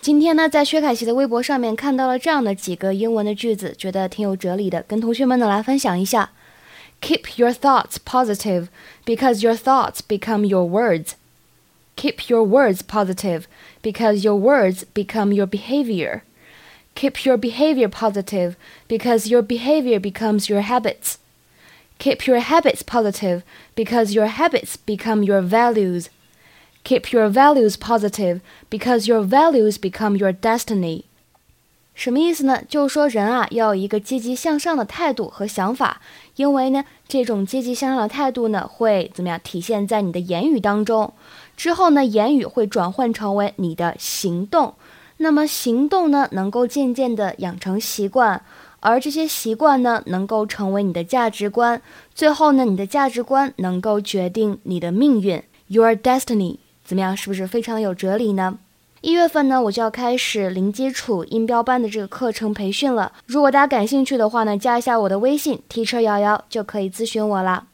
今天呢，在薛凯琪的微博上面看到了这样的几个英文的句子，觉得挺有哲理的，跟同学们呢来分享一下。Keep your thoughts positive because your thoughts become your words. Keep your words positive because your words become your behavior. Keep your behavior positive because your behavior becomes your habits. Keep your habits positive because your habits become your values. Keep your values positive because your values become your destiny. 什么意思呢？就是说人啊要有一个积极向上的态度和想法，因为呢这种积极向上的态度呢会怎么样体现在你的言语当中？之后呢言语会转换成为你的行动，那么行动呢能够渐渐的养成习惯，而这些习惯呢能够成为你的价值观，最后呢你的价值观能够决定你的命运，your destiny。怎么样？是不是非常的有哲理呢？一月份呢，我就要开始零基础音标班的这个课程培训了。如果大家感兴趣的话呢，加一下我的微信 teacher 幺幺就可以咨询我了。